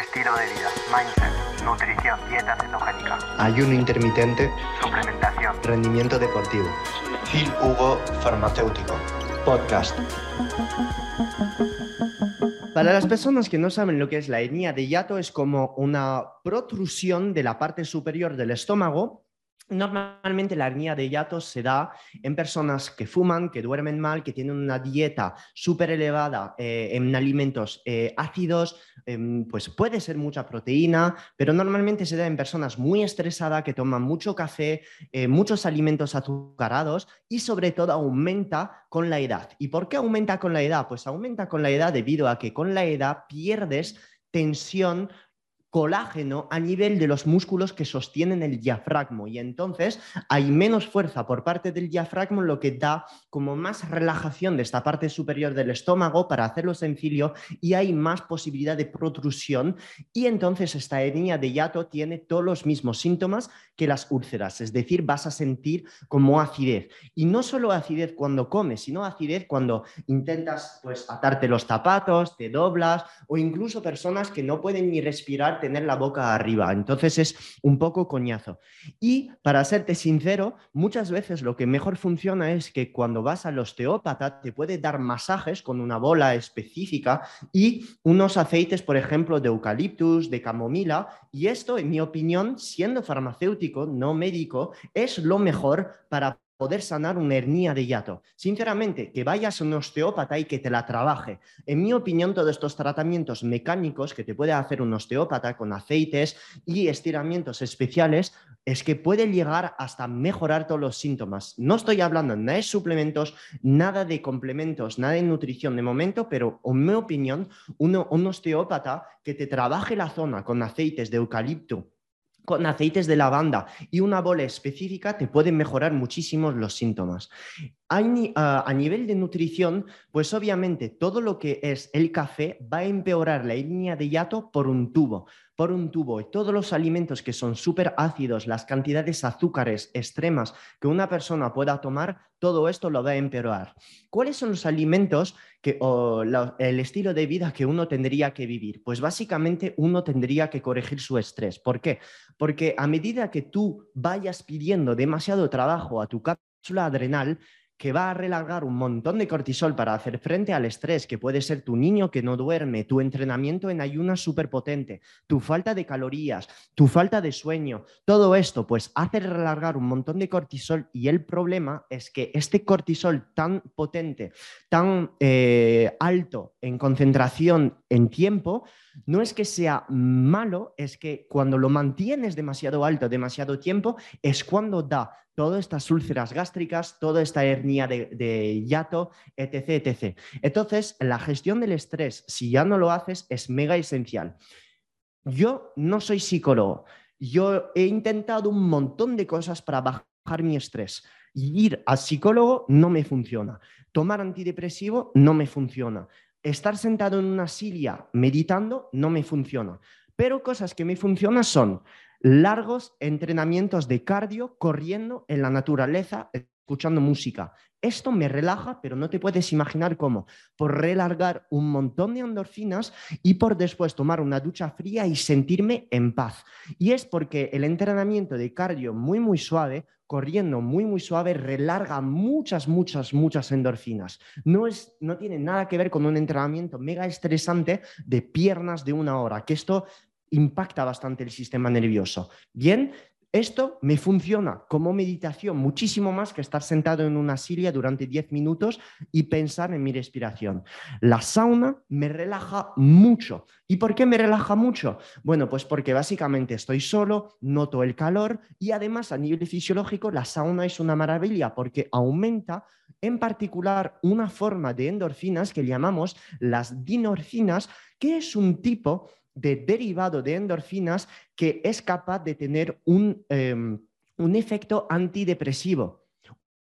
estilo de vida, mindset, nutrición, dieta cetogénica, ayuno intermitente, suplementación, rendimiento deportivo. Phil Hugo Farmacéutico, podcast. Para las personas que no saben lo que es la hernia de hiato, es como una protrusión de la parte superior del estómago Normalmente la hernia de hiato se da en personas que fuman, que duermen mal, que tienen una dieta súper elevada eh, en alimentos eh, ácidos, em, pues puede ser mucha proteína, pero normalmente se da en personas muy estresadas, que toman mucho café, eh, muchos alimentos azucarados y sobre todo aumenta con la edad. ¿Y por qué aumenta con la edad? Pues aumenta con la edad debido a que con la edad pierdes tensión colágeno a nivel de los músculos que sostienen el diafragma. Y entonces hay menos fuerza por parte del diafragma, lo que da como más relajación de esta parte superior del estómago para hacerlo sencillo y hay más posibilidad de protrusión. Y entonces esta hernia de hiato tiene todos los mismos síntomas que las úlceras, es decir, vas a sentir como acidez. Y no solo acidez cuando comes, sino acidez cuando intentas pues atarte los zapatos, te doblas o incluso personas que no pueden ni respirar tener la boca arriba. Entonces es un poco coñazo. Y para serte sincero, muchas veces lo que mejor funciona es que cuando vas al osteópata te puede dar masajes con una bola específica y unos aceites, por ejemplo, de eucaliptus, de camomila. Y esto, en mi opinión, siendo farmacéutico, no médico, es lo mejor para poder sanar una hernia de hiato. Sinceramente, que vayas a un osteópata y que te la trabaje. En mi opinión, todos estos tratamientos mecánicos que te puede hacer un osteópata con aceites y estiramientos especiales es que puede llegar hasta mejorar todos los síntomas. No estoy hablando nada de suplementos, nada de complementos, nada de nutrición de momento, pero en mi opinión, un osteópata que te trabaje la zona con aceites de eucalipto con aceites de lavanda y una bola específica te pueden mejorar muchísimo los síntomas. A, nivel de nutrición, pues obviamente todo lo que es el café va a empeorar la línea de hiato por un tubo, por un tubo. Y todos los alimentos que son súper ácidos, las cantidades de azúcares extremas que una persona pueda tomar, todo esto lo va a empeorar. ¿Cuáles son los alimentos que, o el estilo de vida que uno tendría que vivir? Pues básicamente uno tendría que corregir su estrés. ¿Por qué? Porque a medida que tú vayas pidiendo demasiado trabajo a tu cápsula adrenal, que va a relargar un montón de cortisol para hacer frente al estrés, que puede ser tu niño que no duerme, tu entrenamiento en ayunas súper potente, tu falta de calorías, tu falta de sueño, todo esto pues hace relargar un montón de cortisol y el problema es que este cortisol tan potente, tan eh, alto en concentración en tiempo, no es que sea malo, es que cuando lo mantienes demasiado alto, demasiado tiempo, es cuando da todas estas úlceras gástricas, toda esta hernia de, de, etc, etc. Entonces, la gestión del estrés, si ya no lo haces, es mega esencial. Yo no soy psicólogo. Yo he intentado un montón de cosas para bajar mi estrés. Ir al psicólogo no me funciona. Tomar antidepresivo no me funciona estar sentado en una silla meditando no me funciona. Pero cosas que me funcionan son largos entrenamientos de cardio corriendo en la naturaleza, escuchando música. Esto me relaja, pero no te puedes imaginar cómo. Por relargar un montón de endorfinas y por después tomar una ducha fría y sentirme en paz. Y es porque el entrenamiento de cardio muy, muy suave, corriendo muy, muy suave, relarga muchas, muchas, muchas endorfinas. No, es, no tiene nada que ver con un entrenamiento mega estresante de piernas de una hora, que esto impacta bastante el sistema nervioso. Bien, esto me funciona como meditación muchísimo más que estar sentado en una silla durante 10 minutos y pensar en mi respiración. La sauna me relaja mucho. ¿Y por qué me relaja mucho? Bueno, pues porque básicamente estoy solo, noto el calor y además a nivel fisiológico la sauna es una maravilla porque aumenta en particular una forma de endorfinas que llamamos las dinorfinas, que es un tipo de derivado de endorfinas que es capaz de tener un, em, un efecto antidepresivo.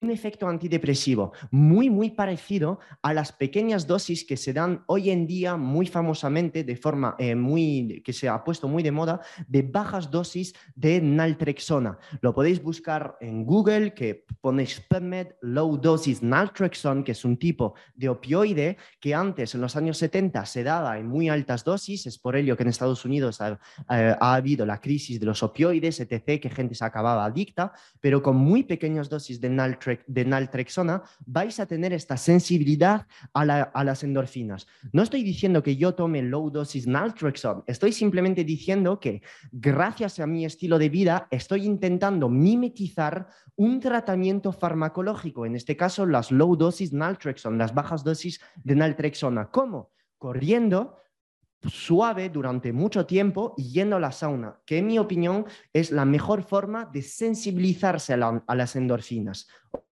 Un efecto antidepresivo muy, muy parecido a las pequeñas dosis que se dan hoy en día muy famosamente, de forma eh, muy, que se ha puesto muy de moda, de bajas dosis de naltrexona. Lo podéis buscar en Google, que ponéis PubMed Low Dosis Naltrexone, que es un tipo de opioide que antes, en los años 70, se daba en muy altas dosis. Es por ello que en Estados Unidos ha, eh, ha habido la crisis de los opioides, etc., que gente se acababa adicta, pero con muy pequeñas dosis de naltrexona de naltrexona, vais a tener esta sensibilidad a, las endorfinas. No estoy diciendo que yo tome low dosis naltrexone, estoy simplemente diciendo que gracias a mi estilo de vida estoy intentando mimetizar un tratamiento farmacológico, en este caso las low dosis naltrexone, las bajas dosis de naltrexona. ¿Cómo? Corriendo, suave durante mucho tiempo yendo a la sauna, que en mi opinión es la mejor forma de sensibilizarse a, las endorfinas.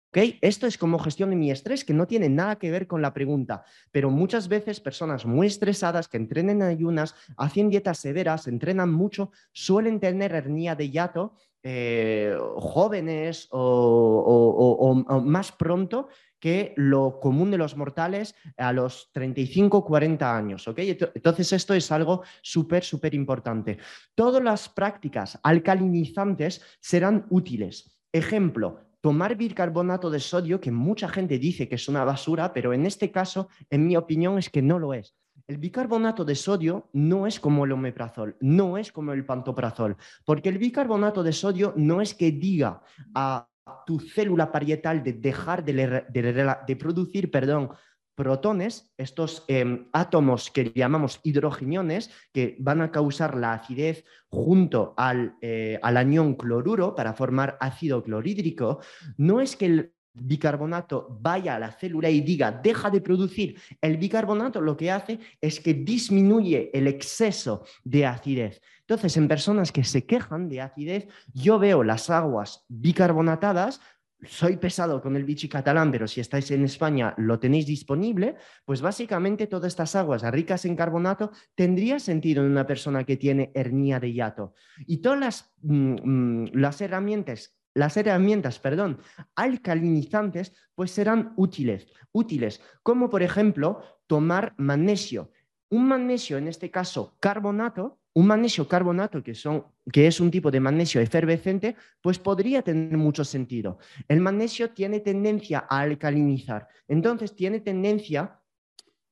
¿Okay? Esto es como gestión de mi estrés, que no tiene nada que ver con la pregunta, pero muchas veces personas muy estresadas que entrenen en ayunas, hacen dietas severas, entrenan mucho, suelen tener hernia de hiato eh, jóvenes o, más pronto que lo común de los mortales a los 35, 40 años. Entonces esto es algo súper, súper importante. Todas las prácticas alcalinizantes serán útiles. Ejemplo, tomar bicarbonato de sodio, que mucha gente dice que es una basura, pero en este caso, en mi opinión, es que no lo es. El bicarbonato de sodio no es como el omeprazol, no es como el pantoprazol, porque el bicarbonato de sodio no es que diga a tu célula parietal de dejar de, producir perdón, protones, estos em, átomos que llamamos hidrogeniones, que van a causar la acidez junto al, eh, al anión cloruro para formar ácido clorhídrico, no es que el bicarbonato vaya a la célula y diga, deja de producir. El bicarbonato lo que hace es que disminuye el exceso de acidez. Entonces, en personas que se quejan de acidez, yo veo las aguas bicarbonatadas, soy pesado con el bichi catalán, pero si estáis en España lo tenéis disponible, pues básicamente todas estas aguas ricas en carbonato tendría sentido en una persona que tiene hernia de hiato. Y todas las, mm, mm, las herramientas las herramientas, perdón, alcalinizantes, pues serán útiles, útiles, como por ejemplo tomar magnesio. Un magnesio, en este caso carbonato, un magnesio carbonato, que, son, que es un tipo de magnesio efervescente, pues podría tener mucho sentido. El magnesio tiene tendencia a alcalinizar, entonces tiene tendencia,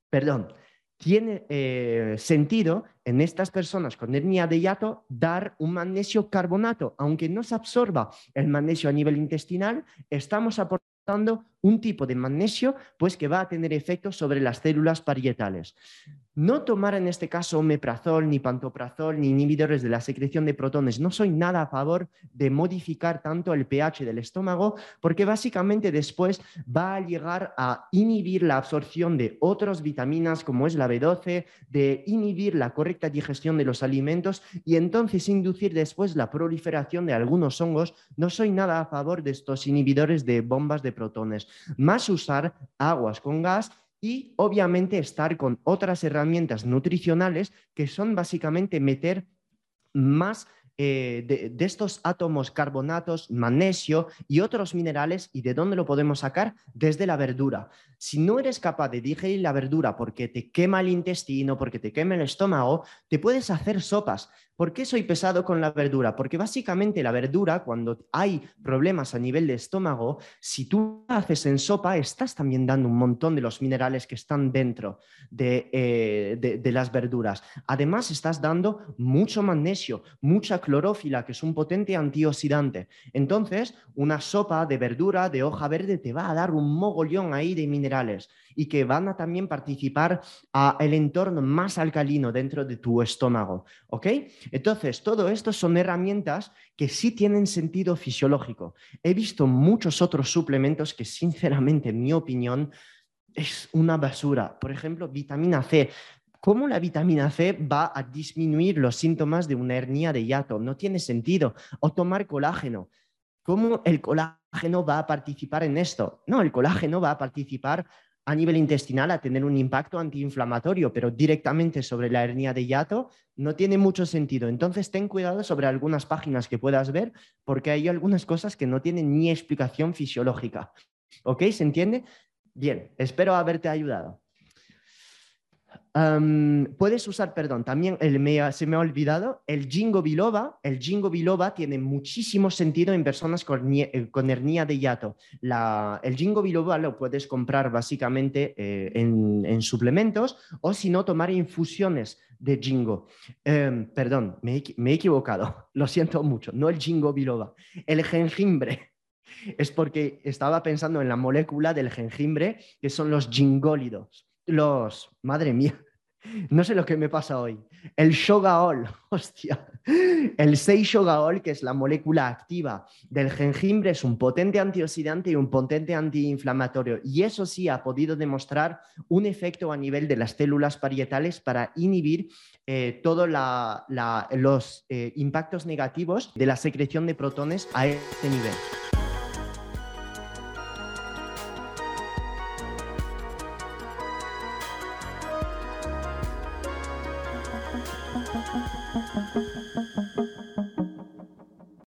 perdón, tiene eh, sentido en estas personas con hernia de hiato dar un magnesio carbonato. Aunque no se absorba el magnesio a nivel intestinal, estamos aportando un tipo de magnesio pues, que va a tener efectos sobre las células parietales. No tomar en este caso omeprazol, ni pantoprazol, ni inhibidores de la secreción de protones. No soy nada a favor de modificar tanto el pH del estómago porque básicamente después va a llegar a inhibir la absorción de otras vitaminas como es la B12, de inhibir la correcta digestión de los alimentos y entonces inducir después la proliferación de algunos hongos. No soy nada a favor de estos inhibidores de bombas de protones. Más usar aguas con gas y obviamente estar con otras herramientas nutricionales que son básicamente meter más eh, de, estos átomos carbonatos, magnesio y otros minerales. ¿Y de dónde lo podemos sacar? Desde la verdura. Si no eres capaz de digerir la verdura porque te quema el intestino, porque te quema el estómago, te puedes hacer sopas. ¿Por qué soy pesado con la verdura? Porque básicamente la verdura, cuando hay problemas a nivel de estómago, si tú haces en sopa, estás también dando un montón de los minerales que están dentro de, eh, las verduras. Además, estás dando mucho magnesio, mucha clorófila, que es un potente antioxidante. Entonces, una sopa de verdura, de hoja verde, te va a dar un mogollón ahí de minerales y que van a también participar a el entorno más alcalino dentro de tu estómago. ¿Ok? Entonces, todo esto son herramientas que sí tienen sentido fisiológico. He visto muchos otros suplementos que, sinceramente, en mi opinión, es una basura. Por ejemplo, vitamina C. ¿Cómo la vitamina C va a disminuir los síntomas de una hernia de hiato? No tiene sentido. O tomar colágeno. ¿Cómo el colágeno va a participar en esto? No, el colágeno va a participar a nivel intestinal a tener un impacto antiinflamatorio, pero directamente sobre la hernia de hiato no tiene mucho sentido. Entonces ten cuidado sobre algunas páginas que puedas ver porque hay algunas cosas que no tienen ni explicación fisiológica. ¿Ok? ¿Se entiende? Bien, espero haberte ayudado puedes usar, perdón, también el, se me ha olvidado, el jingo biloba. El jingo biloba tiene muchísimo sentido en personas con, eh, hernia de hiato. el jingo biloba lo puedes comprar básicamente eh, en, suplementos o si no, tomar infusiones de jingo. Em, perdón, me he, equivocado, lo siento mucho, no el jingo biloba, el jengibre es porque estaba pensando en la molécula del jengibre, que son los jingólidos los, madre mía, no sé lo que me pasa hoy. El shogaol, hostia. El 6 shogaol, que es la molécula activa del jengibre, es un potente antioxidante y un potente antiinflamatorio. Y eso sí ha podido demostrar un efecto a nivel de las células parietales para inhibir eh, todos los eh, impactos negativos de la secreción de protones a este nivel.